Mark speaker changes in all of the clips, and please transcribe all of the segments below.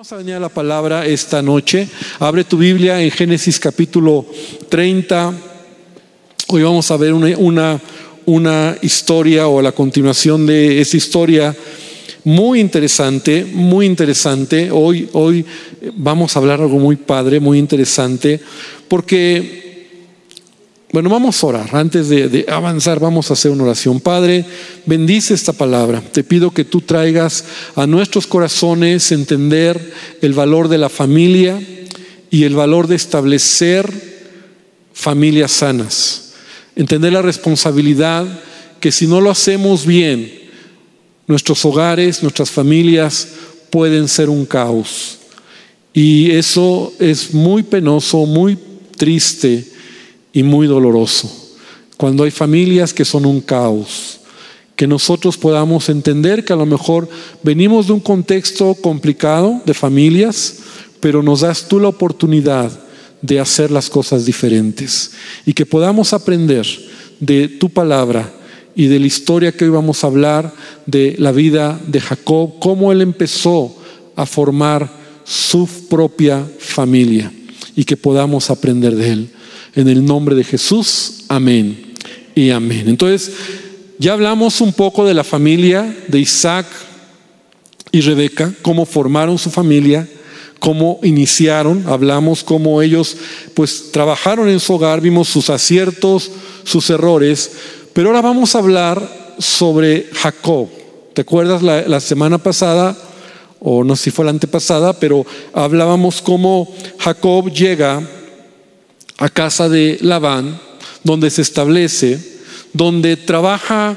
Speaker 1: Vamos a venir a la palabra esta noche. Abre tu Biblia en Génesis capítulo 30. Hoy vamos a ver una, una, historia o la continuación de esa historia muy interesante, muy interesante. Hoy, hoy vamos a hablar algo muy padre, muy interesante, porque bueno, vamos a orar. Antes de, avanzar, vamos a hacer una oración. Padre, bendice esta palabra. Te pido que tú traigas a nuestros corazones entender el valor de la familia y el valor de establecer familias sanas. Entender la responsabilidad que si no lo hacemos bien, nuestros hogares, nuestras familias pueden ser un caos. Y eso es muy penoso, muy triste y muy doloroso. Cuando hay familias que son un caos, que nosotros podamos entender que a lo mejor venimos de un contexto complicado de familias, pero nos das tú la oportunidad de hacer las cosas diferentes y que podamos aprender de tu palabra y de la historia que hoy vamos a hablar de la vida de Jacob, cómo él empezó a formar su propia familia y que podamos aprender de él. En el nombre de Jesús, amén y amén. Entonces, ya hablamos un poco de la familia de Isaac y Rebeca, cómo formaron su familia, cómo iniciaron, hablamos cómo ellos pues trabajaron en su hogar, vimos sus aciertos, sus errores, pero ahora vamos a hablar sobre Jacob. ¿Te acuerdas la, semana pasada? O no si fue la antepasada, pero hablábamos cómo Jacob llega a casa de Labán, donde se establece, donde trabaja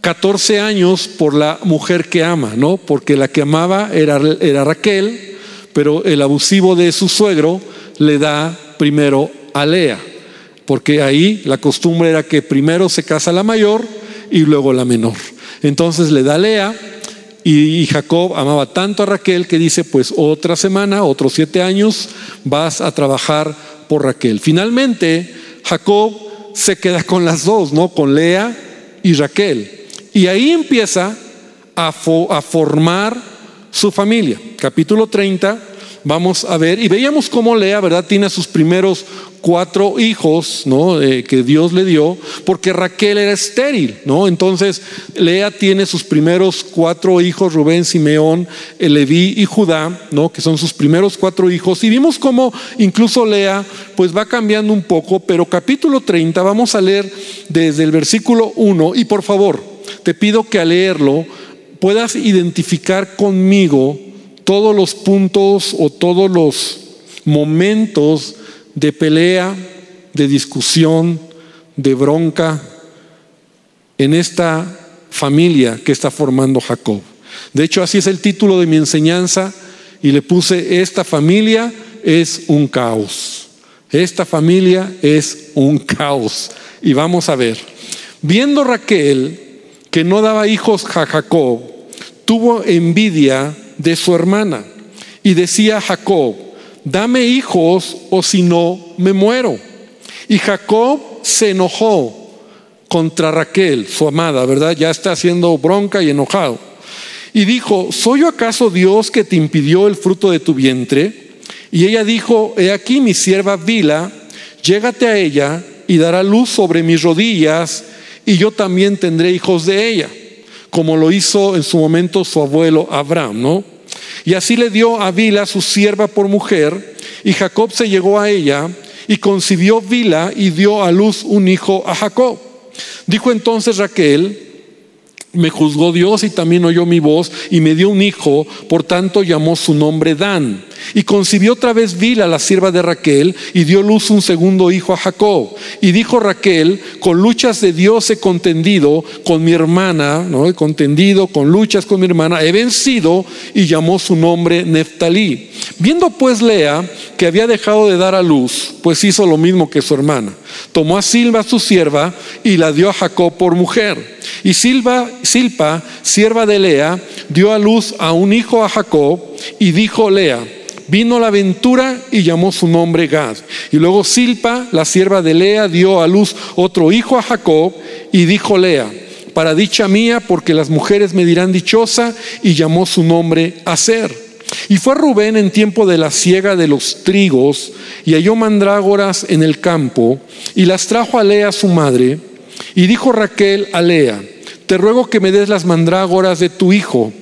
Speaker 1: 14 años por la mujer que ama, ¿no? Porque la que amaba era, era Raquel, pero el abusivo de su suegro le da primero a Lea, porque ahí la costumbre era que primero se casa la mayor y luego la menor. Entonces le da a Lea y Jacob amaba tanto a Raquel que dice, pues otra semana, otros siete años, vas a trabajar por Raquel. Finalmente, Jacob se queda con las dos, ¿no? Con Lea y Raquel. Y ahí empieza a, a formar su familia. Capítulo 30 vamos a ver, y veíamos cómo Lea, ¿verdad? Tiene a sus primeros cuatro hijos, ¿no? Eh, que Dios le dio, porque Raquel era estéril, ¿no? Entonces, Lea tiene sus primeros cuatro hijos, Rubén, Simeón, Leví y Judá, ¿no? Que son sus primeros cuatro hijos. Y vimos cómo incluso Lea, pues va cambiando un poco, pero capítulo 30, vamos a leer desde el versículo 1, y por favor, te pido que al leerlo puedas identificar conmigo todos los puntos o todos los momentos de pelea, de discusión, de bronca en esta familia que está formando Jacob. De hecho, así es el título de mi enseñanza y le puse, esta familia es un caos. Esta familia es un caos. Y vamos a ver, viendo Raquel que no daba hijos a Jacob, tuvo envidia de su hermana y decía a Jacob, dame hijos o si no me muero. Y Jacob se enojó contra Raquel, su amada, ¿verdad? Ya está haciendo bronca y enojado. Y dijo, ¿soy yo acaso Dios que te impidió el fruto de tu vientre? Y ella dijo, he aquí mi sierva Vila, llégate a ella y dará luz sobre mis rodillas y yo también tendré hijos de ella como lo hizo en su momento su abuelo Abraham, ¿no? Y así le dio a Vila su sierva por mujer, y Jacob se llegó a ella y concibió Vila y dio a luz un hijo a Jacob. Dijo entonces Raquel, me juzgó Dios y también oyó mi voz y me dio un hijo, por tanto llamó su nombre Dan. Y concibió otra vez Vila, la sierva de Raquel, y dio luz un segundo hijo a Jacob. Y dijo Raquel, con luchas de Dios he contendido con mi hermana, ¿no? He contendido con luchas con mi hermana, he vencido y llamó su nombre Neftalí. Viendo pues Lea que había dejado de dar a luz, pues hizo lo mismo que su hermana. Tomó a Silva su sierva y la dio a Jacob por mujer. Y Silva, Silpa, sierva de Lea, dio a luz a un hijo a Jacob y dijo Lea, vino la aventura y llamó su nombre Gad. Y luego Silpa, la sierva de Lea, dio a luz otro hijo a Jacob y dijo Lea, para dicha mía, porque las mujeres me dirán dichosa, y llamó su nombre Aser. Y fue Rubén en tiempo de la siega de los trigos y halló mandrágoras en el campo y las trajo a Lea su madre. Y dijo Raquel a Lea, te ruego que me des las mandrágoras de tu hijo.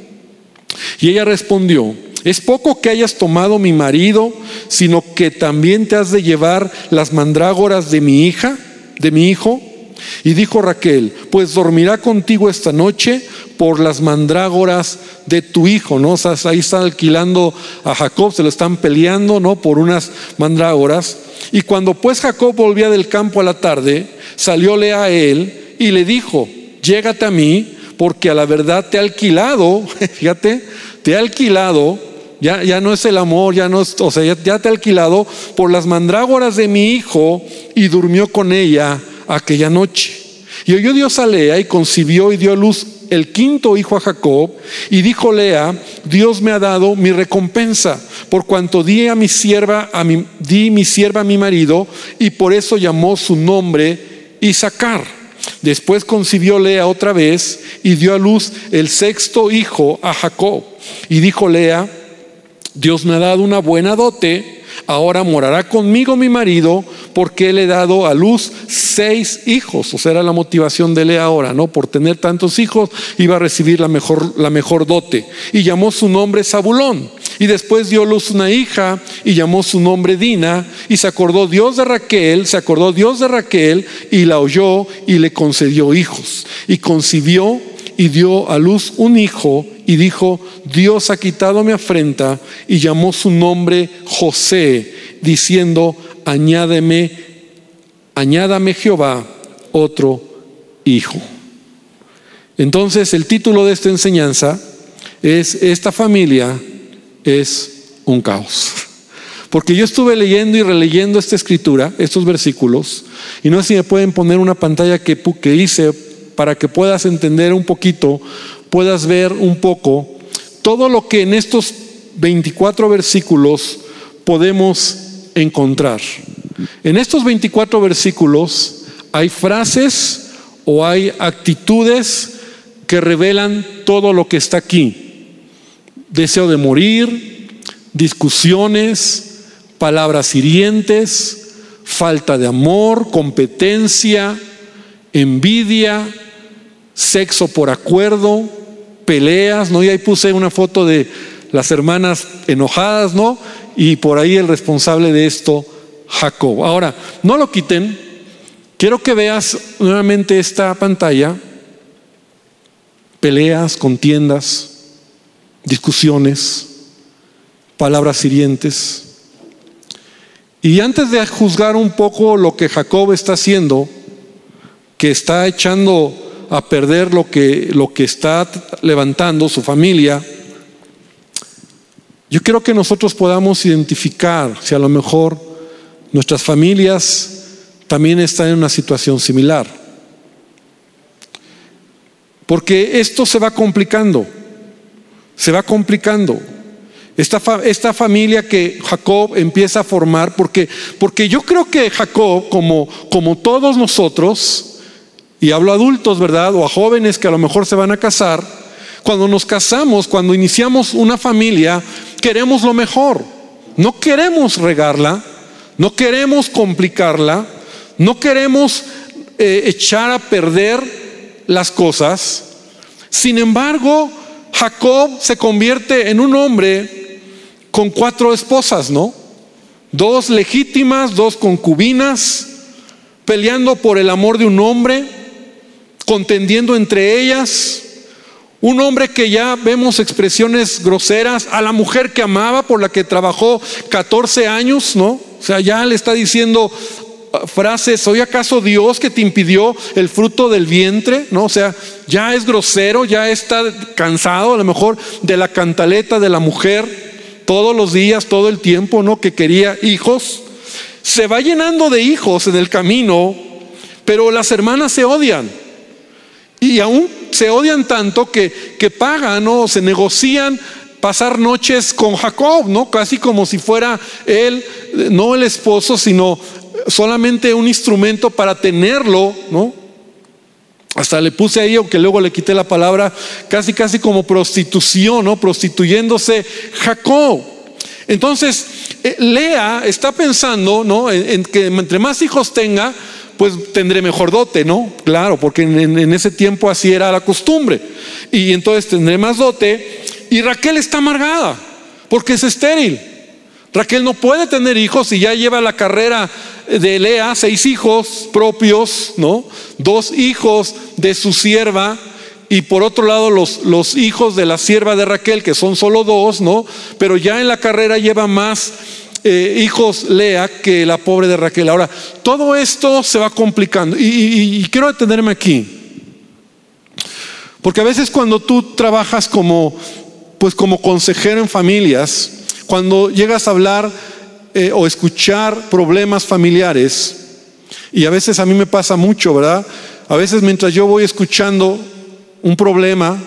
Speaker 1: Y ella respondió, es poco que hayas tomado mi marido, sino que también te has de llevar las mandrágoras de mi hija, de mi hijo. Y dijo Raquel, pues dormirá contigo esta noche por las mandrágoras de tu hijo, ¿no? O sea, ahí están alquilando a Jacob, se lo están peleando, ¿no? Por unas mandrágoras. Y cuando pues Jacob volvía del campo a la tarde, salióle a él y le dijo, llégate a mí, porque a la verdad te he alquilado, fíjate, te he alquilado ya, ya no es el amor, ya no es, o sea, ya, te ha alquilado por las mandrágoras de mi hijo y durmió con ella aquella noche. Y oyó Dios a Lea y concibió y dio a luz el quinto hijo a Jacob y dijo Lea, Dios me ha dado mi recompensa por cuanto di a mi sierva a mi, di mi sierva a mi marido y por eso llamó su nombre Isaacar. Después concibió Lea otra vez y dio a luz el sexto hijo a Jacob. Y dijo Lea, Dios me ha dado una buena dote, ahora morará conmigo mi marido, porque le he dado a luz seis hijos. O sea, era la motivación de él ahora, ¿no? Por tener tantos hijos, iba a recibir la mejor, la mejor dote. Y llamó su nombre Zabulón. Y después dio luz una hija y llamó su nombre Dina. Y se acordó Dios de Raquel, se acordó Dios de Raquel y la oyó y le concedió hijos. Y concibió y dio a luz un hijo y dijo, Dios ha quitado mi afrenta y llamó su nombre José, diciendo, añádeme, añádame Jehová otro hijo. Entonces el título de esta enseñanza es, esta familia es un caos. Porque yo estuve leyendo y releyendo esta escritura, estos versículos, y no sé si me pueden poner una pantalla que, que hice para que puedas entender un poquito, puedas ver un poco todo lo que en estos 24 versículos podemos encontrar. En estos 24 versículos hay frases o hay actitudes que revelan todo lo que está aquí. Deseo de morir, discusiones, palabras hirientes, falta de amor, competencia, envidia, sexo por acuerdo, peleas, ¿no? Y ahí puse una foto de las hermanas enojadas, ¿no? Y por ahí el responsable de esto, Jacob. Ahora, no lo quiten. Quiero que veas nuevamente esta pantalla. Peleas, contiendas, discusiones, palabras hirientes. Y antes de juzgar un poco lo que Jacob está haciendo, que está echando a perder lo que, lo que está levantando su familia, yo quiero que nosotros podamos identificar si a lo mejor nuestras familias también están en una situación similar. Porque esto se va complicando, se va complicando. Esta, esta, familia que Jacob empieza a formar, porque, porque yo creo que Jacob, como, como todos nosotros, y hablo a adultos, ¿verdad? O a jóvenes que a lo mejor se van a casar, cuando nos casamos, cuando iniciamos una familia, queremos lo mejor. No queremos regarla, no queremos complicarla, no queremos eh, echar a perder las cosas. Sin embargo, Jacob se convierte en un hombre con cuatro esposas, ¿no? Dos legítimas, dos concubinas, peleando por el amor de un hombre contendiendo entre ellas. Un hombre que ya vemos expresiones groseras a la mujer que amaba, por la que trabajó 14 años, ¿no? O sea, ya le está diciendo uh, frases, ¿soy acaso Dios que te impidió el fruto del vientre? ¿No? O sea, ya es grosero, ya está cansado a lo mejor de la cantaleta de la mujer todos los días, todo el tiempo, ¿no? Que quería hijos. Se va llenando de hijos en el camino, pero las hermanas se odian. Y aún se odian tanto que, que pagan o se negocian pasar noches con Jacob, ¿no? Casi como si fuera él, no el esposo, sino solamente un instrumento para tenerlo, ¿no? Hasta le puse ahí, aunque luego le quité la palabra, casi, casi como prostitución, ¿no? Prostituyéndose Jacob. Entonces, eh, Lea está pensando, ¿no? En, que entre más hijos tenga, pues tendré mejor dote, ¿no? Claro, porque en, ese tiempo así era la costumbre. Y entonces tendré más dote. Y Raquel está amargada, porque es estéril. Raquel no puede tener hijos y ya lleva la carrera de Lea, seis hijos propios, ¿no? Dos hijos de su sierva y por otro lado los, los hijos de la sierva de Raquel, que son solo dos, ¿no? Pero ya en la carrera lleva más eh, hijos Lea que la pobre de Raquel. Ahora, todo esto se va complicando y, quiero detenerme aquí. Porque a veces cuando tú trabajas como, pues como consejero en familias, cuando llegas a hablar eh, o escuchar problemas familiares, y a veces a mí me pasa mucho, ¿verdad? A veces mientras yo voy escuchando un problema,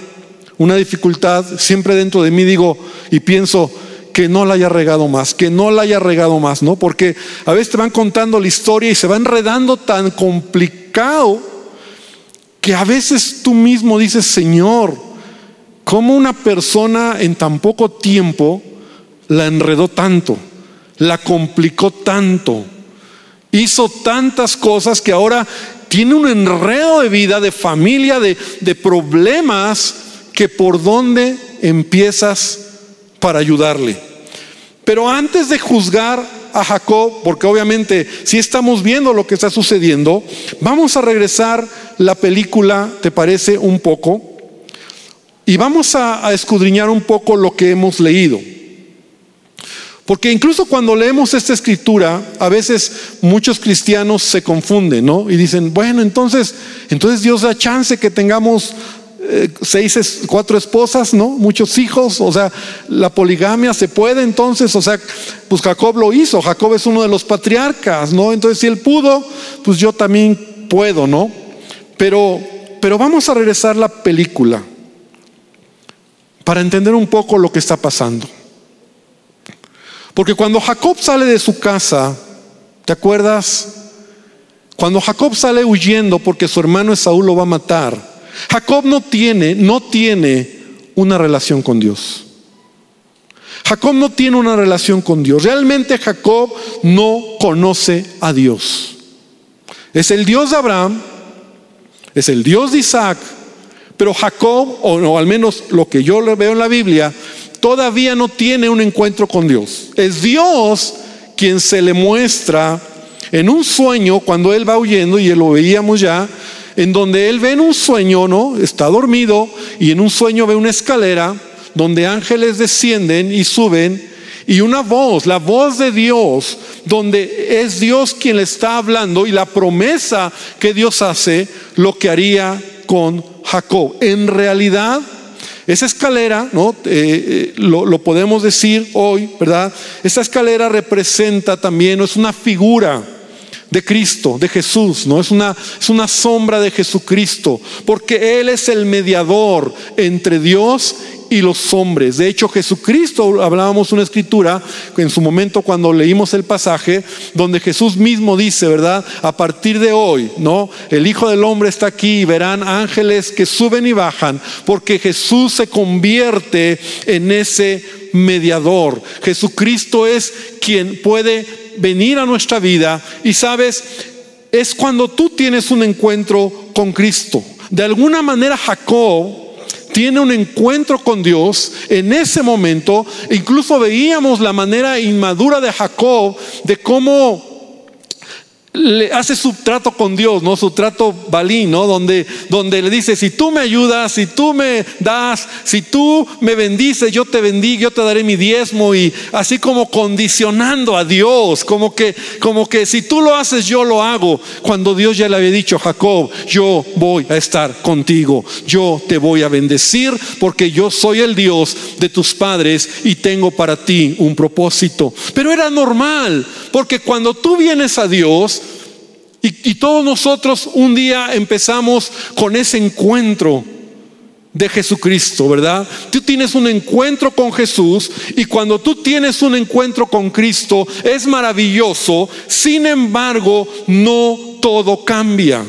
Speaker 1: una dificultad, siempre dentro de mí digo y pienso que no la haya regado más, que no la haya regado más, ¿no? Porque a veces te van contando la historia y se va enredando tan complicado que a veces tú mismo dices, Señor, ¿cómo una persona en tan poco tiempo la enredó tanto? la complicó tanto, hizo tantas cosas que ahora tiene un enredo de vida, de familia, de, problemas, que por dónde empiezas para ayudarle. Pero antes de juzgar a Jacob, porque obviamente si estamos viendo lo que está sucediendo, vamos a regresar la película, ¿te parece? Un poco. Y vamos a escudriñar un poco lo que hemos leído. Porque incluso cuando leemos esta escritura, a veces muchos cristianos se confunden, ¿no? Y dicen, bueno, entonces, entonces Dios da chance que tengamos eh, seis, cuatro esposas, ¿no? Muchos hijos, o sea, la poligamia se puede entonces, o sea, pues Jacob lo hizo, Jacob es uno de los patriarcas, ¿no? Entonces si él pudo, pues yo también puedo, ¿no? Pero, pero vamos a regresar la película para entender un poco lo que está pasando. Porque cuando Jacob sale de su casa, ¿te acuerdas? Cuando Jacob sale huyendo porque su hermano Esaú lo va a matar, Jacob no tiene, no tiene una relación con Dios. Jacob no tiene una relación con Dios. Realmente Jacob no conoce a Dios. Es el Dios de Abraham, es el Dios de Isaac, pero Jacob, o, al menos lo que yo veo en la Biblia, todavía no tiene un encuentro con Dios. Es Dios quien se le muestra en un sueño cuando él va huyendo, y lo veíamos ya, en donde él ve en un sueño, ¿no? Está dormido y en un sueño ve una escalera donde ángeles descienden y suben y una voz, la voz de Dios, donde es Dios quien le está hablando y la promesa que Dios hace, lo que haría con Jacob. En realidad, esa escalera, ¿no? Eh, eh, lo, podemos decir hoy, ¿verdad? Esa escalera representa también, es una figura de Cristo, de Jesús, ¿no? Es una, es una sombra de Jesucristo, porque Él es el mediador entre Dios y los hombres. De hecho, Jesucristo, hablábamos una escritura en su momento cuando leímos el pasaje, donde Jesús mismo dice, ¿verdad? A partir de hoy, ¿no? El Hijo del Hombre está aquí y verán ángeles que suben y bajan, porque Jesús se convierte en ese mediador. Jesucristo es quien puede venir a nuestra vida y sabes, es cuando tú tienes un encuentro con Cristo. De alguna manera Jacob tiene un encuentro con Dios en ese momento. Incluso veíamos la manera inmadura de Jacob de cómo le hace su trato con Dios, ¿no? Su trato balí, ¿no? Donde, donde le dice, si tú me ayudas, si tú me das, si tú me bendices, yo te bendigo, yo te daré mi diezmo y así como condicionando a Dios, como que, como que si tú lo haces, yo lo hago. Cuando Dios ya le había dicho, Jacob, yo voy a estar contigo, yo te voy a bendecir porque yo soy el Dios de tus padres y tengo para ti un propósito. Pero era normal, porque cuando tú vienes a Dios, y, todos nosotros un día empezamos con ese encuentro de Jesucristo, ¿verdad? Tú tienes un encuentro con Jesús y cuando tú tienes un encuentro con Cristo es maravilloso, sin embargo no todo cambia.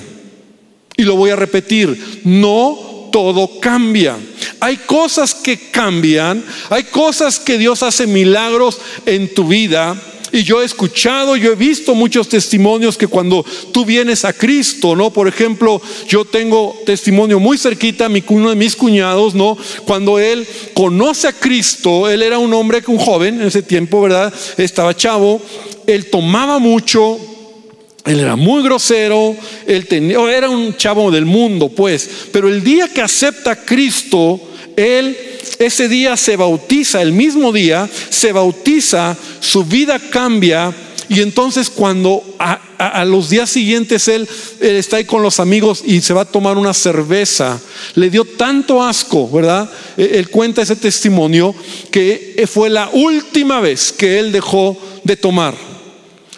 Speaker 1: Y lo voy a repetir, no todo cambia. Hay cosas que cambian, hay cosas que Dios hace milagros en tu vida y yo he escuchado, yo he visto muchos testimonios que cuando tú vienes a Cristo, ¿no? Por ejemplo, yo tengo testimonio muy cerquita, uno de mis cuñados, ¿no? Cuando él conoce a Cristo, él era un hombre, un joven en ese tiempo, ¿verdad? Estaba chavo, él tomaba mucho, él era muy grosero, él tenía, era un chavo del mundo, pues. Pero el día que acepta a Cristo, él ese día se bautiza, el mismo día se bautiza, su vida cambia y entonces cuando a, los días siguientes él, está ahí con los amigos y se va a tomar una cerveza, le dio tanto asco, ¿verdad? E, él cuenta ese testimonio que fue la última vez que él dejó de tomar.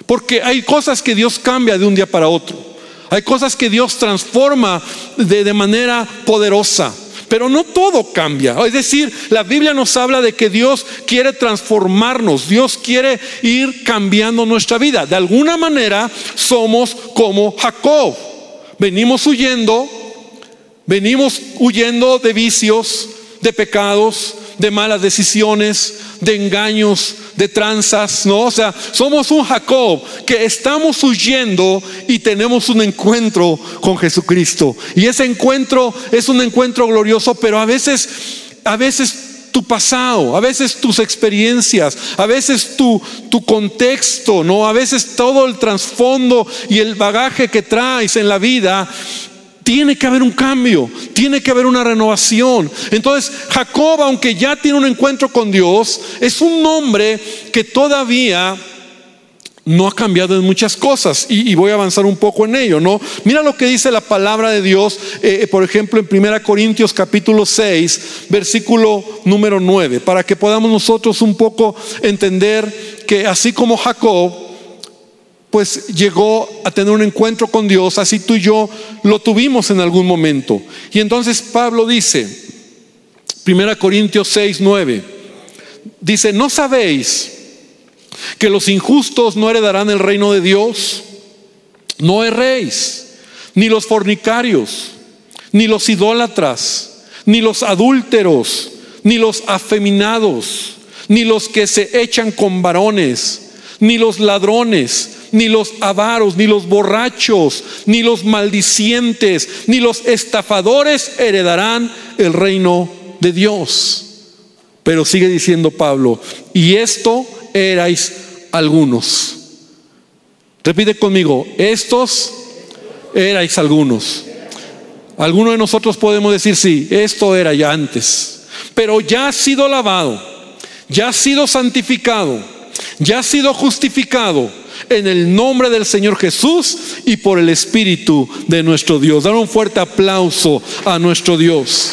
Speaker 1: Porque hay cosas que Dios cambia de un día para otro. Hay cosas que Dios transforma de, de manera poderosa. Pero no todo cambia. Es decir, la Biblia nos habla de que Dios quiere transformarnos, Dios quiere ir cambiando nuestra vida. De alguna manera somos como Jacob. Venimos huyendo, venimos huyendo de vicios, de pecados, de malas decisiones, de engaños, de tranzas, ¿no? O sea, somos un Jacob que estamos huyendo y tenemos un encuentro con Jesucristo. Y ese encuentro es un encuentro glorioso, pero a veces, a veces tu pasado, a veces tus experiencias, a veces tu, tu contexto, ¿no? A veces todo el trasfondo y el bagaje que traes en la vida tiene que haber un cambio, tiene que haber una renovación. Entonces, Jacob, aunque ya tiene un encuentro con Dios, es un hombre que todavía no ha cambiado en muchas cosas y, voy a avanzar un poco en ello, ¿no? Mira lo que dice la palabra de Dios, eh, por ejemplo, en 1 Corintios capítulo 6, versículo número 9, para que podamos nosotros un poco entender que así como Jacob, pues llegó a tener un encuentro con Dios, así tú y yo lo tuvimos en algún momento. Y entonces Pablo dice, 1 Corintios 6, 9, dice, ¿no sabéis que los injustos no heredarán el reino de Dios? No erréis, ni los fornicarios, ni los idólatras, ni los adúlteros, ni los afeminados, ni los que se echan con varones, ni los ladrones, ni los avaros, ni los borrachos, ni los maldicientes, ni los estafadores heredarán el reino de Dios. Pero sigue diciendo Pablo, y esto erais algunos. Repite conmigo, estos erais algunos. Algunos de nosotros podemos decir, sí, esto era ya antes, pero ya ha sido lavado, ya ha sido santificado, ya ha sido justificado en el nombre del Señor Jesús y por el Espíritu de nuestro Dios. Dar un fuerte aplauso a nuestro Dios.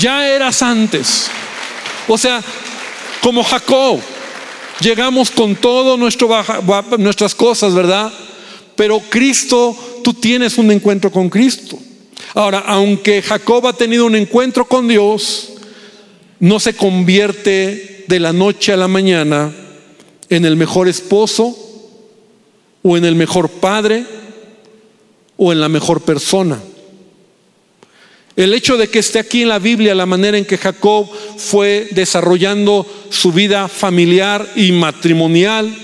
Speaker 1: Ya eras antes. O sea, como Jacob, llegamos con todo nuestro nuestras cosas, ¿verdad? Pero Cristo, tú tienes un encuentro con Cristo. Ahora, aunque Jacob ha tenido un encuentro con Dios, no se convierte de la noche a la mañana en el mejor esposo, o en el mejor padre o en la mejor persona. El hecho de que esté aquí en la Biblia la manera en que Jacob fue desarrollando su vida familiar y matrimonial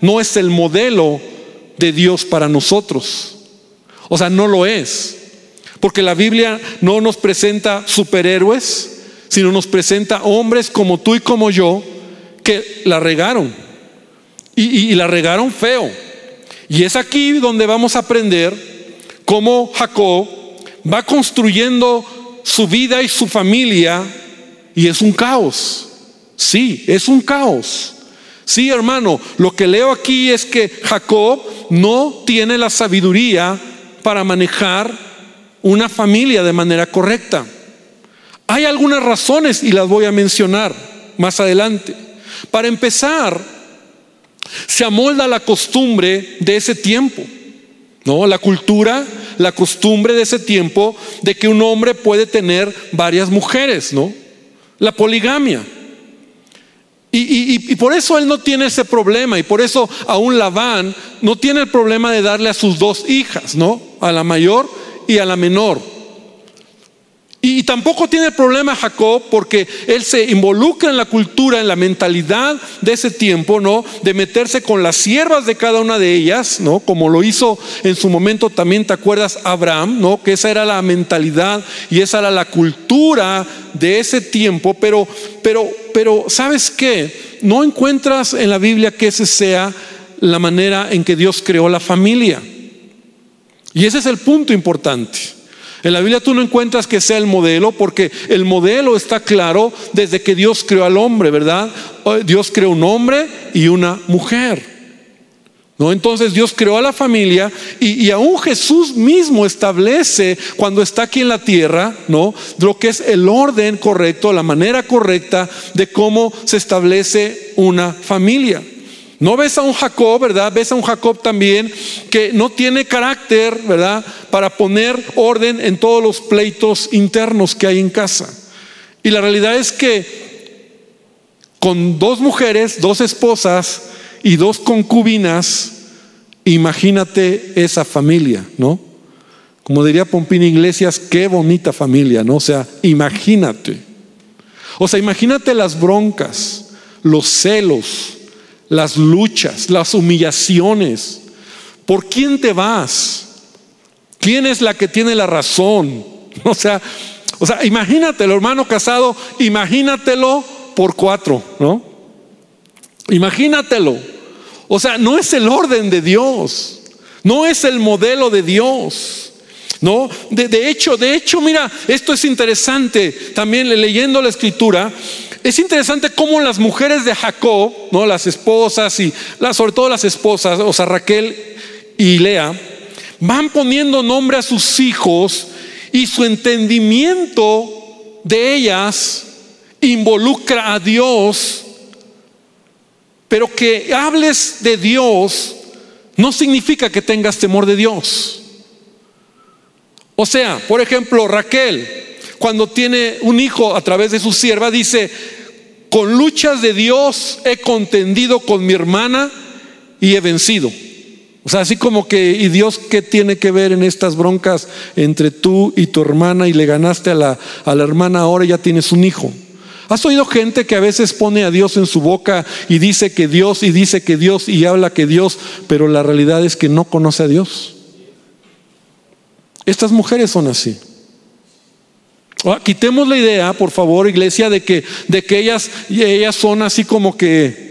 Speaker 1: no es el modelo de Dios para nosotros. O sea, no lo es. Porque la Biblia no nos presenta superhéroes, sino nos presenta hombres como tú y como yo que la regaron. Y, y la regaron feo. Y es aquí donde vamos a aprender cómo Jacob va construyendo su vida y su familia y es un caos. Sí, es un caos. Sí, hermano, lo que leo aquí es que Jacob no tiene la sabiduría para manejar una familia de manera correcta. Hay algunas razones y las voy a mencionar más adelante. Para empezar, se amolda la costumbre de ese tiempo. ¿No? La cultura, la costumbre de ese tiempo de que un hombre puede tener varias mujeres, ¿no? La poligamia. Y, y, por eso él no tiene ese problema y por eso aún Labán no tiene el problema de darle a sus dos hijas, ¿no? A la mayor y a la menor. Y tampoco tiene problema Jacob porque él se involucra en la cultura, en la mentalidad de ese tiempo, ¿no? De meterse con las siervas de cada una de ellas, ¿no? Como lo hizo en su momento también, ¿te acuerdas? Abraham, ¿no? Que esa era la mentalidad y esa era la cultura de ese tiempo, pero, pero, pero, ¿sabes qué? No encuentras en la Biblia que ese sea la manera en que Dios creó la familia. Y ese es el punto importante. En la Biblia tú no encuentras que sea el modelo porque el modelo está claro desde que Dios creó al hombre, ¿verdad? Dios creó un hombre y una mujer. ¿No? Entonces Dios creó a la familia y, y, aún Jesús mismo establece cuando está aquí en la tierra, ¿no? Lo que es el orden correcto, la manera correcta de cómo se establece una familia. No ves a un Jacob, ¿verdad? Ves a un Jacob también que no tiene carácter, ¿verdad? Para poner orden en todos los pleitos internos que hay en casa. Y la realidad es que con dos mujeres, dos esposas y dos concubinas, imagínate esa familia, ¿no? Como diría Pompín Iglesias, qué bonita familia, ¿no? O sea, imagínate. O sea, imagínate las broncas, los celos, las luchas, las humillaciones. ¿Por quién te vas? ¿Quién es la que tiene la razón? O sea, o sea, imagínatelo, hermano casado, imagínatelo por cuatro, ¿no? Imagínatelo. O sea, no es el orden de Dios, no es el modelo de Dios. No, de, de hecho, de hecho, mira, esto es interesante. También leyendo la escritura, es interesante cómo las mujeres de Jacob, ¿no? las esposas y sobre todo las esposas, o sea, Raquel y Lea, van poniendo nombre a sus hijos y su entendimiento de ellas involucra a Dios, pero que hables de Dios no significa que tengas temor de Dios. O sea, por ejemplo, Raquel, cuando tiene un hijo a través de su sierva, dice, con luchas de Dios he contendido con mi hermana y he vencido. O sea, así como que, ¿y Dios qué tiene que ver en estas broncas entre tú y tu hermana y le ganaste a la, a la hermana ahora ya tienes un hijo? ¿Has oído gente que a veces pone a Dios en su boca y dice que Dios y dice que Dios y habla que Dios, pero la realidad es que no conoce a Dios? Estas mujeres son así. Ah, quitemos la idea, por favor, iglesia, de que, de que ellas, ellas son así como que...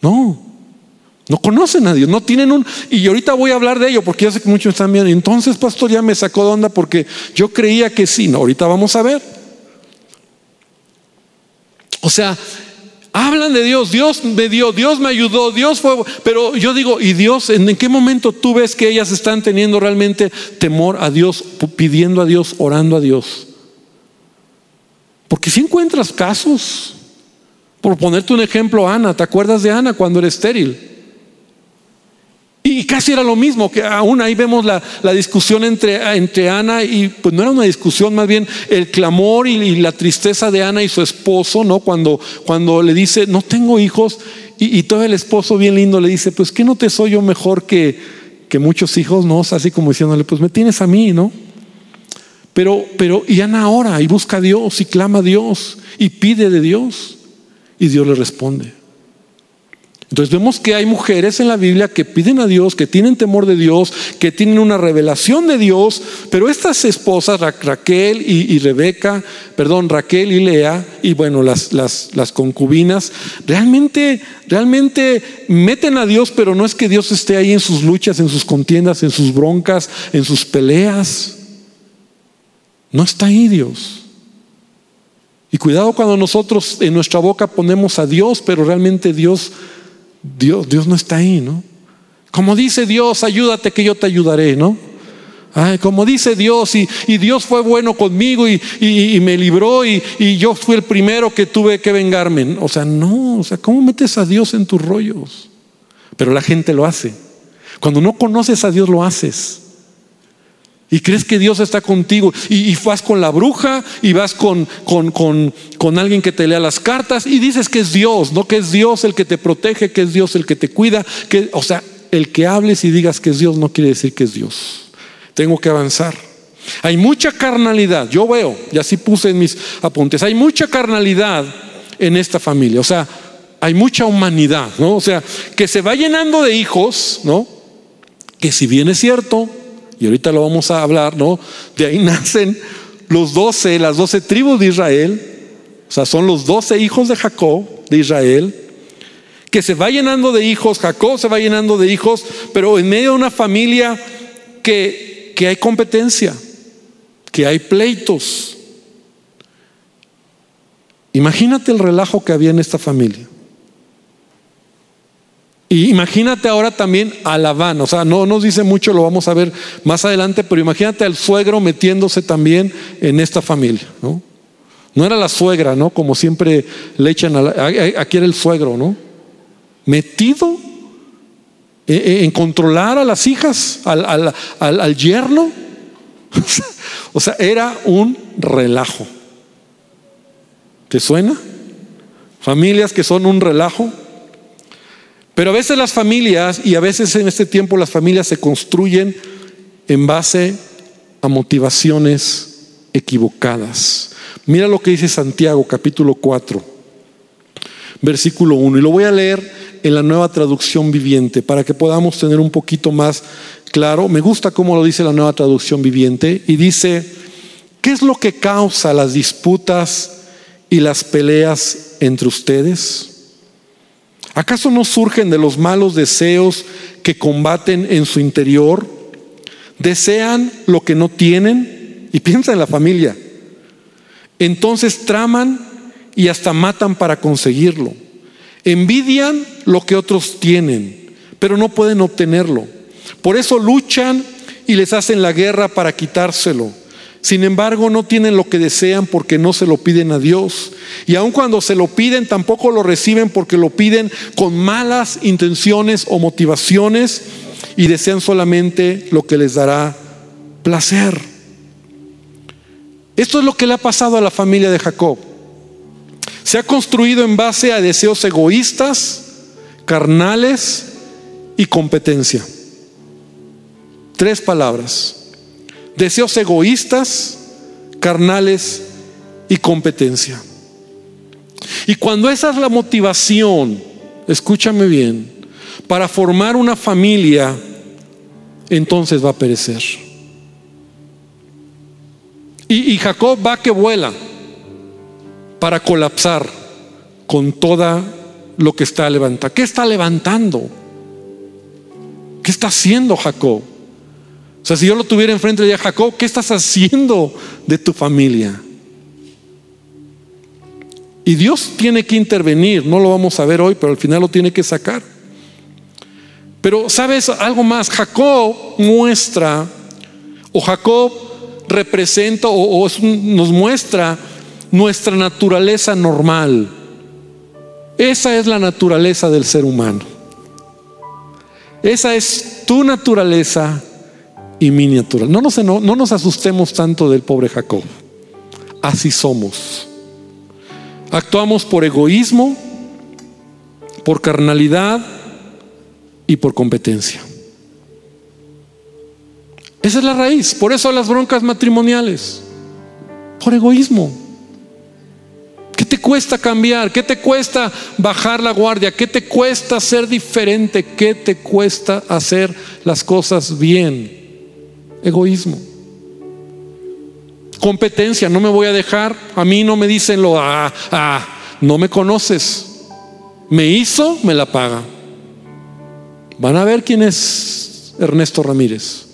Speaker 1: No, no conocen a Dios, no tienen un... Y ahorita voy a hablar de ello porque ya sé que muchos están viendo. Entonces, pastor, ya me sacó de onda porque yo creía que sí. No, ahorita vamos a ver. O sea, Hablan de Dios, Dios me dio, Dios me ayudó, Dios fue... Pero yo digo, ¿y Dios? ¿En qué momento tú ves que ellas están teniendo realmente temor a Dios, pidiendo a Dios, orando a Dios? Porque si encuentras casos, por ponerte un ejemplo, Ana, ¿te acuerdas de Ana cuando era estéril? Y casi era lo mismo, que aún ahí vemos la, discusión entre, entre, Ana y, pues no era una discusión, más bien el clamor y, la tristeza de Ana y su esposo, ¿no? Cuando, cuando le dice, no tengo hijos, y, todo el esposo bien lindo le dice, pues que no te soy yo mejor que, que muchos hijos, ¿no? así como diciéndole, pues me tienes a mí, ¿no? Pero, pero, y Ana ora y busca a Dios y clama a Dios y pide de Dios, y Dios le responde. Entonces vemos que hay mujeres en la Biblia que piden a Dios, que tienen temor de Dios, que tienen una revelación de Dios, pero estas esposas, Raquel y, Rebeca, perdón, Raquel y Lea, y bueno, las, las, las concubinas, realmente, realmente meten a Dios, pero no es que Dios esté ahí en sus luchas, en sus contiendas, en sus broncas, en sus peleas. No está ahí Dios. Y cuidado cuando nosotros en nuestra boca ponemos a Dios, pero realmente Dios Dios, Dios no está ahí, ¿no? Como dice Dios, ayúdate que yo te ayudaré, ¿no? Ay, como dice Dios, y, Dios fue bueno conmigo y, me libró y, yo fui el primero que tuve que vengarme. O sea, no, o sea, ¿cómo metes a Dios en tus rollos? Pero la gente lo hace. Cuando no conoces a Dios, lo haces. Y crees que Dios está contigo. Y, vas con la bruja y vas con, con, con, con, alguien que te lea las cartas y dices que es Dios, no que es Dios el que te protege, que es Dios el que te cuida. Que, o sea, el que hables y digas que es Dios no quiere decir que es Dios. tengo que avanzar. Hay mucha carnalidad, yo veo, y así puse en mis apuntes, hay mucha carnalidad en esta familia, o sea, hay mucha humanidad, ¿no? O sea, que se va llenando de hijos, ¿no? Que si bien es cierto, y ahorita lo vamos a hablar, ¿no? De ahí nacen los doce, las doce tribus de Israel, o sea, son los doce hijos de Jacob, de Israel, que se va llenando de hijos, Jacob se va llenando de hijos, pero en medio de una familia que, que hay competencia, que hay pleitos. Imagínate el relajo que había en esta familia. Y imagínate ahora también a Labán, o sea, no nos dice mucho, lo vamos a ver más adelante, pero imagínate al suegro metiéndose también en esta familia, ¿no? No era la suegra, ¿no? Como siempre le echan a aquí era el suegro, ¿no? Metido en controlar a las hijas, al, al, al yerno. o sea, era un relajo. ¿Te suena? Familias que son un relajo. Pero a veces las familias, y a veces en este tiempo las familias se construyen en base a motivaciones equivocadas. Mira lo que dice Santiago capítulo 4, versículo 1. Y lo voy a leer en la nueva traducción viviente para que podamos tener un poquito más claro. Me gusta cómo lo dice la nueva traducción viviente. Y dice, ¿qué es lo que causa las disputas y las peleas entre ustedes? ¿Acaso no surgen de los malos deseos que combaten en su interior? ¿Desean lo que no tienen? Y piensa en la familia. Entonces traman y hasta matan para conseguirlo. Envidian lo que otros tienen, pero no pueden obtenerlo. Por eso luchan y les hacen la guerra para quitárselo. Sin embargo, no tienen lo que desean porque no se lo piden a Dios. Y aun cuando se lo piden, tampoco lo reciben porque lo piden con malas intenciones o motivaciones y desean solamente lo que les dará placer. Esto es lo que le ha pasado a la familia de Jacob. Se ha construido en base a deseos egoístas, carnales y competencia. Tres palabras deseos egoístas, carnales y competencia. Y cuando esa es la motivación, escúchame bien, para formar una familia, entonces va a perecer. Y, Jacob va que vuela para colapsar con toda lo que está levantando. ¿Qué está levantando? ¿Qué está haciendo Jacob? O sea, si yo lo tuviera enfrente de Jacob, ¿qué estás haciendo de tu familia? Y Dios tiene que intervenir, no lo vamos a ver hoy, pero al final lo tiene que sacar. Pero sabes algo más, Jacob muestra, o Jacob representa, o, nos muestra nuestra naturaleza normal. Esa es la naturaleza del ser humano. Esa es tu naturaleza y miniatura. No nos, no, no nos asustemos tanto del pobre Jacob. Así somos. Actuamos por egoísmo, por carnalidad y por competencia. Esa es la raíz. Por eso las broncas matrimoniales. Por egoísmo. ¿Qué te cuesta cambiar? ¿Qué te cuesta bajar la guardia? ¿Qué te cuesta ser diferente? ¿Qué te cuesta hacer las cosas bien? Egoísmo. Competencia, no me voy a dejar. A mí no me dicen lo, ah, ah, no me conoces. Me hizo, me la paga. Van a ver quién es Ernesto Ramírez.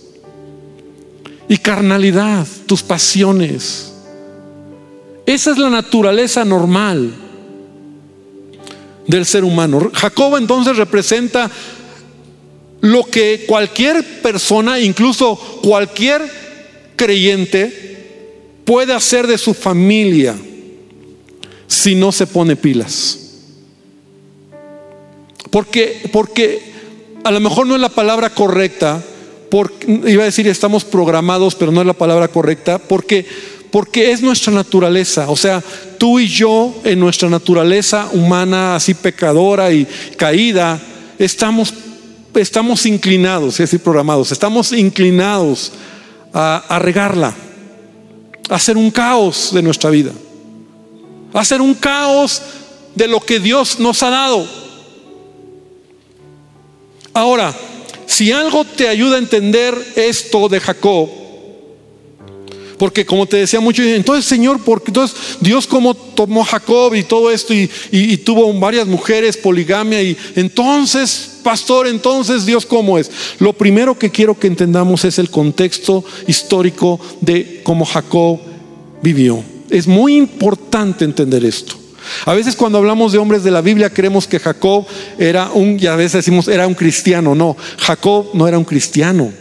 Speaker 1: Y carnalidad, tus pasiones. Esa es la naturaleza normal del ser humano. Jacob entonces representa lo que cualquier persona, incluso cualquier creyente, puede hacer de su familia si no se pone pilas. Porque, porque a lo mejor no es la palabra correcta, iba a decir estamos programados, pero no es la palabra correcta, porque, porque es nuestra naturaleza. O sea, tú y yo en nuestra naturaleza humana, así pecadora y caída, estamos estamos inclinados, es decir, programados, estamos inclinados a, a regarla, a hacer un caos de nuestra vida, a hacer un caos de lo que Dios nos ha dado. Ahora, si algo te ayuda a entender esto de Jacob, porque como te decía mucho, entonces Señor, porque entonces Dios como tomó Jacob y todo esto y, tuvo varias mujeres, poligamia y entonces, pastor, entonces Dios cómo es. Lo primero que quiero que entendamos es el contexto histórico de cómo Jacob vivió. Es muy importante entender esto. A veces cuando hablamos de hombres de la Biblia creemos que Jacob era un, y a veces decimos era un cristiano. No, Jacob no era un cristiano.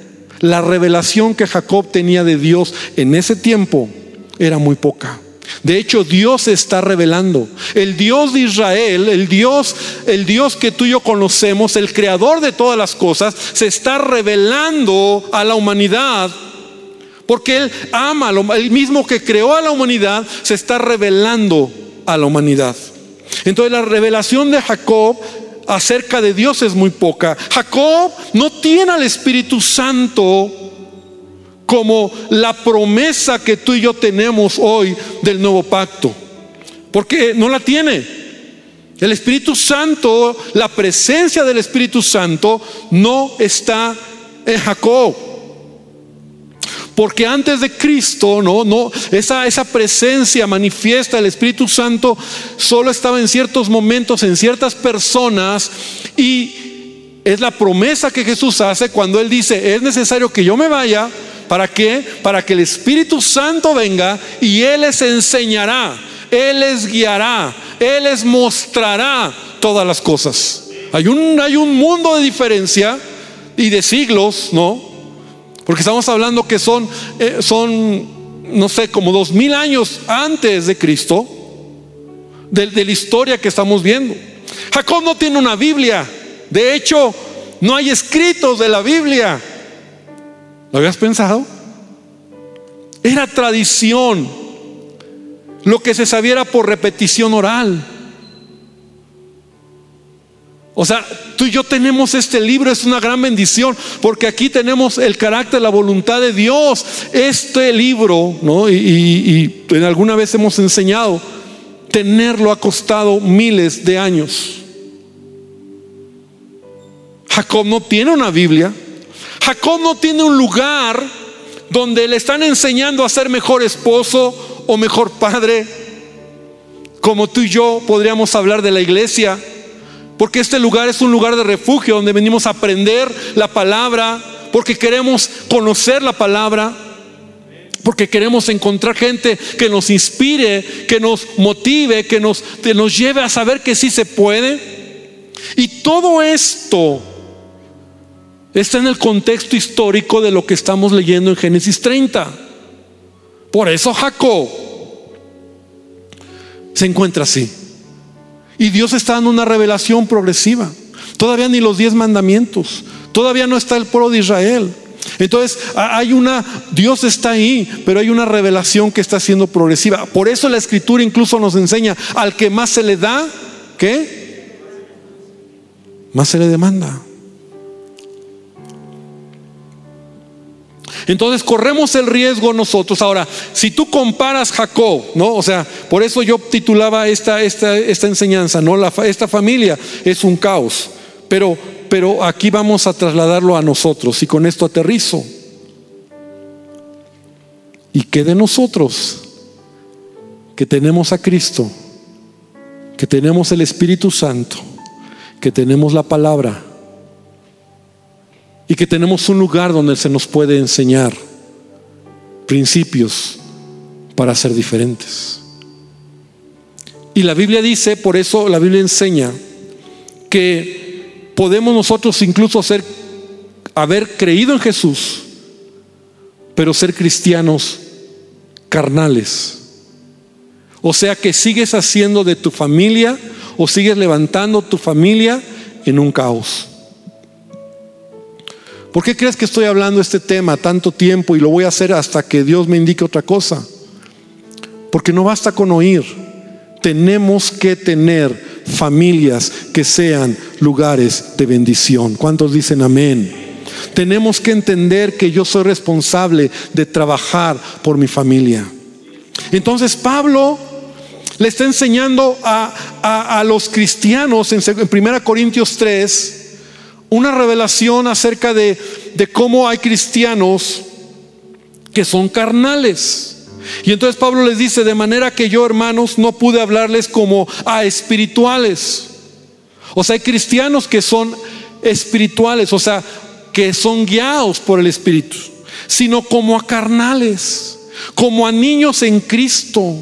Speaker 1: La revelación que Jacob tenía de Dios en ese tiempo era muy poca. De hecho, Dios se está revelando. El Dios de Israel, el Dios, el Dios que tú y yo conocemos, el creador de todas las cosas, se está revelando a la humanidad. Porque Él ama, el mismo que creó a la humanidad, se está revelando a la humanidad. Entonces la revelación de Jacob acerca de Dios es muy poca. Jacob no tiene al Espíritu Santo como la promesa que tú y yo tenemos hoy del nuevo pacto. Porque no la tiene. El Espíritu Santo, la presencia del Espíritu Santo no está en Jacob. Porque antes de Cristo, no, no, esa, esa presencia manifiesta del Espíritu Santo solo estaba en ciertos momentos, en ciertas personas, y es la promesa que Jesús hace cuando Él dice, es necesario que yo me vaya, ¿para qué? Para que el Espíritu Santo venga y Él les enseñará, Él les guiará, Él les mostrará todas las cosas. Hay un, hay un mundo de diferencia y de siglos, ¿no? Porque estamos hablando que son, eh, son no sé, como dos mil años antes de Cristo, de, de la historia que estamos viendo. Jacob no tiene una Biblia. De hecho, no hay escritos de la Biblia. ¿Lo habías pensado? Era tradición. Lo que se sabía por repetición oral. O sea, tú y yo tenemos este libro, es una gran bendición, porque aquí tenemos el carácter, la voluntad de Dios. Este libro, ¿no? Y, en alguna vez hemos enseñado, tenerlo ha costado miles de años. Jacob no tiene una Biblia. Jacob no tiene un lugar donde le están enseñando a ser mejor esposo o mejor padre. Como tú y yo podríamos hablar de la iglesia porque este lugar es un lugar de refugio donde venimos a aprender la palabra, porque queremos conocer la palabra, porque queremos encontrar gente que nos inspire, que nos motive, que nos, nos lleve a saber que sí se puede. Y todo esto está en el contexto histórico de lo que estamos leyendo en Génesis 30. Por eso Jacob se encuentra así. Y Dios está dando una revelación progresiva. Todavía ni los diez mandamientos. Todavía no está el pueblo de Israel. Entonces hay una, Dios está ahí, pero hay una revelación que está siendo progresiva. Por eso la escritura incluso nos enseña, al que más se le da, ¿qué? Más se le demanda. Entonces corremos el riesgo nosotros. Ahora, si tú comparas Jacob, ¿no? O sea, por eso yo titulaba esta, esta, esta enseñanza, ¿no? La, esta familia es un caos. Pero, pero aquí vamos a trasladarlo a nosotros y con esto aterrizo. ¿Y qué de nosotros? Que tenemos a Cristo, que tenemos el Espíritu Santo, que tenemos la palabra y que tenemos un lugar donde se nos puede enseñar principios para ser diferentes. Y la Biblia dice, por eso la Biblia enseña que podemos nosotros incluso ser haber creído en Jesús, pero ser cristianos carnales. O sea que sigues haciendo de tu familia o sigues levantando tu familia en un caos. ¿Por qué crees que estoy hablando este tema tanto tiempo y lo voy a hacer hasta que Dios me indique otra cosa? Porque no basta con oír. Tenemos que tener familias que sean lugares de bendición. ¿Cuántos dicen amén? tenemos que entender que yo soy responsable de trabajar por mi familia. Entonces Pablo le está enseñando a, los cristianos en 1 Corintios 3 una revelación acerca de, de cómo hay cristianos que son carnales. Y entonces Pablo les dice, de manera que yo, hermanos, no pude hablarles como a espirituales. O sea, hay cristianos que son espirituales, o sea, que son guiados por el Espíritu, sino como a carnales, como a niños en Cristo.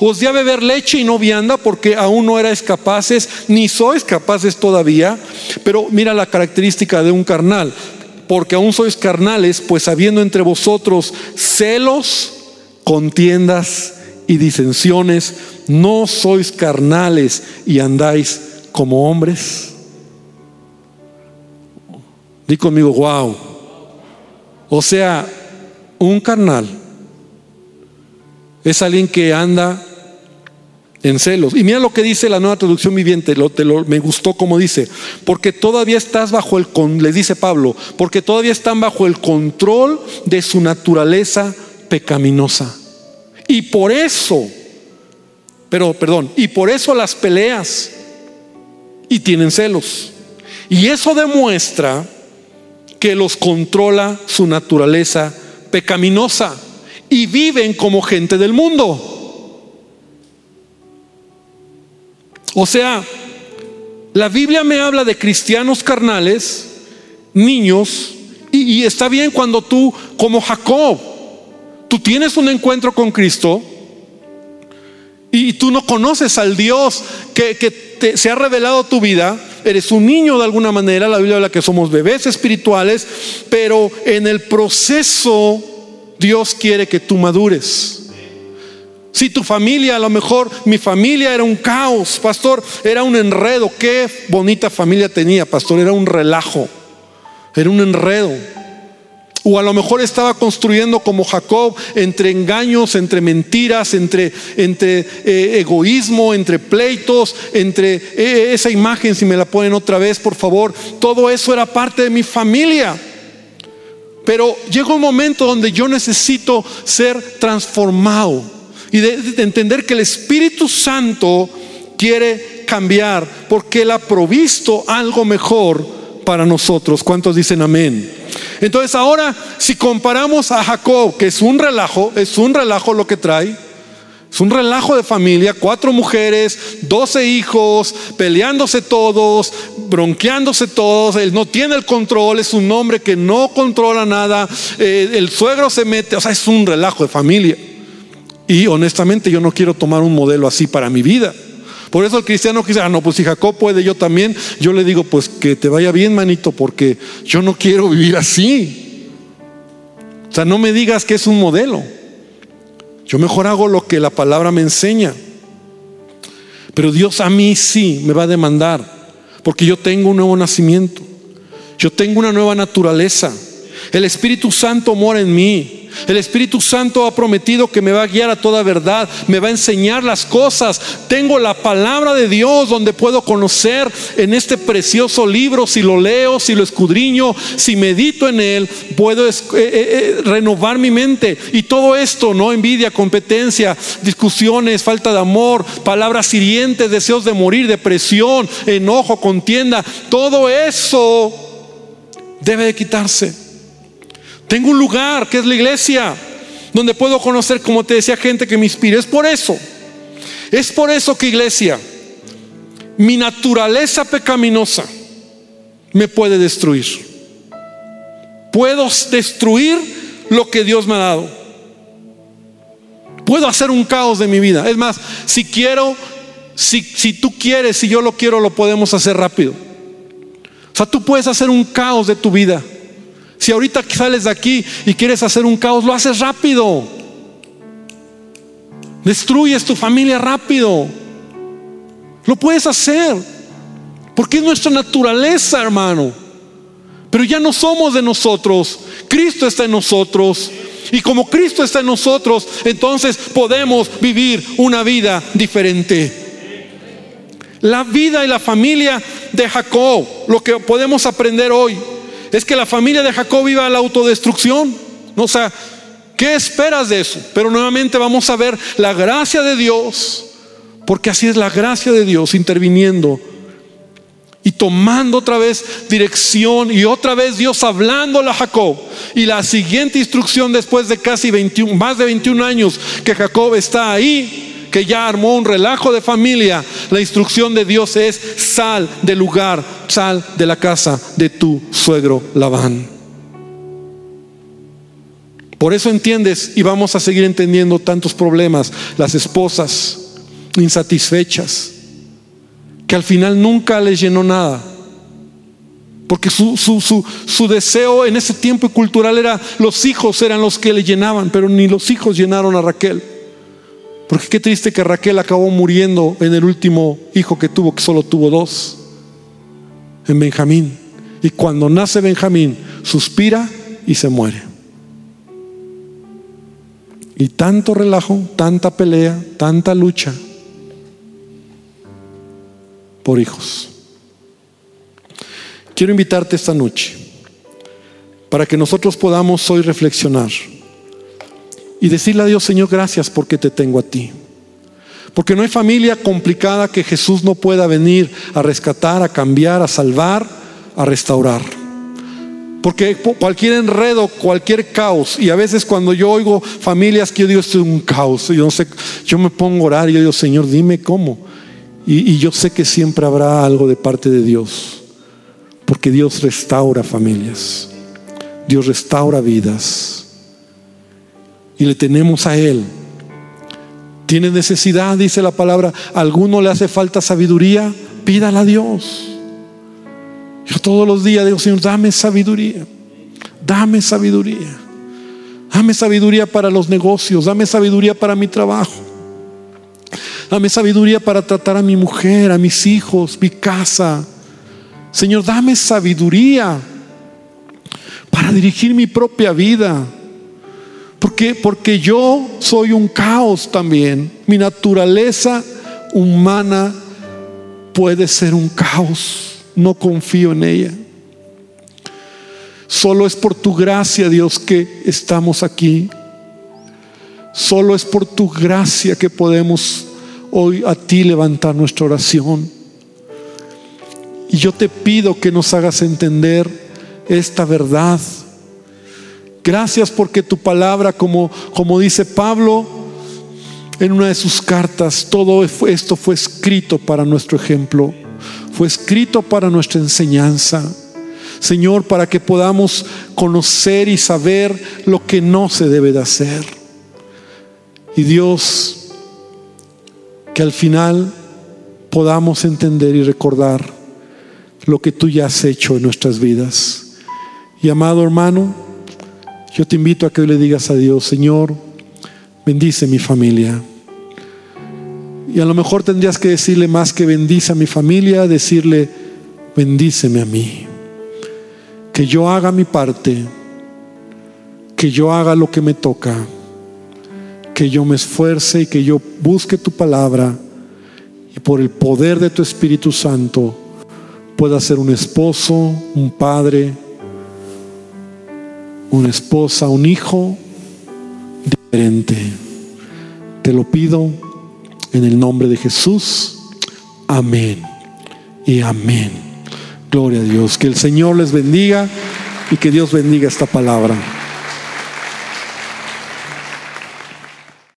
Speaker 1: Os di a beber leche y no vianda porque aún no erais capaces, ni sois capaces todavía. Pero mira la característica de un carnal, porque aún sois carnales, pues habiendo entre vosotros celos, contiendas y disensiones, no sois carnales y andáis como hombres. Di conmigo, wow. O sea, un carnal es alguien que anda en celos. Y mira lo que dice la nueva traducción viviente, lo, me gustó como dice, porque todavía estás bajo el, le dice Pablo, porque todavía están bajo el control de su naturaleza pecaminosa. Y por eso, pero perdón, y por eso las peleas y tienen celos. Y eso demuestra que los controla su naturaleza pecaminosa y viven como gente del mundo. O sea, la Biblia me habla de cristianos carnales, niños, y, está bien cuando tú, como Jacob, tú tienes un encuentro con Cristo y tú no conoces al Dios que, se ha revelado tu vida, eres un niño de alguna manera, la Biblia habla que somos bebés espirituales, pero en el proceso Dios quiere que tú madures. Si tu familia, a lo mejor mi familia era un caos, pastor, era un enredo, qué bonita familia tenía, pastor, era un relajo, era un enredo. O a lo mejor estaba construyendo como Jacob entre engaños, entre mentiras, entre, entre eh, egoísmo, entre pleitos, entre eh, esa imagen, si me la ponen otra vez, por favor. Todo eso era parte de mi familia. Pero llega un momento donde yo necesito ser transformado y de entender que el Espíritu Santo quiere cambiar porque Él ha provisto algo mejor para nosotros. ¿Cuántos dicen amén? Entonces ahora, si comparamos a Jacob, que es un relajo, es un relajo lo que trae, es un relajo de familia, cuatro mujeres, doce hijos, peleándose todos, bronqueándose todos, él no tiene el control, es un hombre que no controla nada, eh, el suegro se mete, o sea, es un relajo de familia. Y honestamente yo no quiero tomar un modelo así para mi vida. Por eso el cristiano dice, ah, no, pues si Jacob puede, yo también, yo le digo, pues que te vaya bien, manito, porque yo no quiero vivir así. O sea, no me digas que es un modelo. Yo mejor hago lo que la palabra me enseña. Pero Dios a mí sí me va a demandar, porque yo tengo un nuevo nacimiento. Yo tengo una nueva naturaleza. El Espíritu Santo mora en mí. El Espíritu Santo ha prometido que me va a guiar a toda verdad, me va a enseñar las cosas. Tengo la palabra de Dios donde puedo conocer en este precioso libro, si lo leo, si lo escudriño, si medito en él, puedo eh, eh, eh, renovar mi mente. Y todo esto, no envidia, competencia, discusiones, falta de amor, palabras hirientes, deseos de morir, depresión, enojo, contienda, todo eso debe de quitarse. Tengo un lugar que es la iglesia, donde puedo conocer, como te decía, gente que me inspire. Es por eso, es por eso que iglesia, mi naturaleza pecaminosa me puede destruir. Puedo destruir lo que Dios me ha dado. Puedo hacer un caos de mi vida. Es más, si quiero, si, si tú quieres, si yo lo quiero, lo podemos hacer rápido. O sea, tú puedes hacer un caos de tu vida. Si ahorita sales de aquí y quieres hacer un caos, lo haces rápido. Destruyes tu familia rápido. Lo puedes hacer. Porque es nuestra naturaleza, hermano. Pero ya no somos de nosotros. Cristo está en nosotros. Y como Cristo está en nosotros, entonces podemos vivir una vida diferente. La vida y la familia de Jacob, lo que podemos aprender hoy es que la familia de Jacob iba a la autodestrucción. O sea, ¿qué esperas de eso? Pero nuevamente vamos a ver la gracia de Dios, porque así es la gracia de Dios interviniendo y tomando otra vez dirección y otra vez Dios hablándole a Jacob. Y la siguiente instrucción después de casi 21, más de 21 años que Jacob está ahí, que ya armó un relajo de familia, la instrucción de Dios es sal del lugar, sal de la casa de tu suegro Labán. Por eso entiendes y vamos a seguir entendiendo tantos problemas, las esposas insatisfechas, que al final nunca les llenó nada. Porque su, su, su, deseo en ese tiempo cultural era, los hijos eran los que le llenaban, pero ni los hijos llenaron a Raquel. Porque qué triste que Raquel acabó muriendo en el último hijo que tuvo, que solo tuvo dos, en Benjamín. Y cuando nace Benjamín, suspira y se muere. Y tanto relajo, tanta pelea, tanta lucha por hijos. Quiero invitarte esta noche para que nosotros podamos hoy reflexionar y decirle a Dios, Señor, gracias porque te tengo a ti. Porque no hay familia complicada que Jesús no pueda venir a rescatar, a cambiar, a salvar, a restaurar. Porque cualquier enredo, cualquier caos, y a veces cuando yo oigo familias que yo digo, esto es un caos, yo no sé, yo me pongo a orar y yo digo, Señor, dime cómo. Y, y yo sé que siempre habrá algo de parte de Dios, porque Dios restaura familias, Dios restaura vidas y le tenemos a Él. Tiene necesidad, dice la palabra, alguno le hace falta sabiduría, pídala a Dios. Yo todos los días digo, Señor, dame sabiduría, dame sabiduría, dame sabiduría para los negocios, dame sabiduría para mi trabajo, dame sabiduría para tratar a mi mujer, a mis hijos, mi casa. Señor, dame sabiduría para dirigir mi propia vida. Porque, porque yo soy un caos también. Mi naturaleza humana puede ser un caos. No confío en ella. Solo es por tu gracia, Dios, que estamos aquí. Solo es por tu gracia que podemos hoy a ti levantar nuestra oración. Y yo te pido que nos hagas entender esta verdad Gracias porque tu palabra, como, como dice Pablo en una de sus cartas, todo esto fue escrito para nuestro ejemplo, fue escrito para nuestra enseñanza. Señor, para que podamos conocer y saber lo que no se debe de hacer. Y Dios, que al final podamos entender y recordar lo que tú ya has hecho en nuestras vidas. Y amado hermano, yo te invito a que le digas a Dios, Señor, bendice mi familia. Y a lo mejor tendrías que decirle más que bendice a mi familia, decirle, bendíceme a mí. Que yo haga mi parte, que yo haga lo que me toca, que yo me esfuerce y que yo busque tu palabra y por el poder de tu Espíritu Santo pueda ser un esposo, un padre, una esposa, un hijo diferente. Te lo pido en el nombre de Jesús. Amén y amén. Gloria a Dios. Que el Señor les bendiga y que Dios bendiga esta palabra.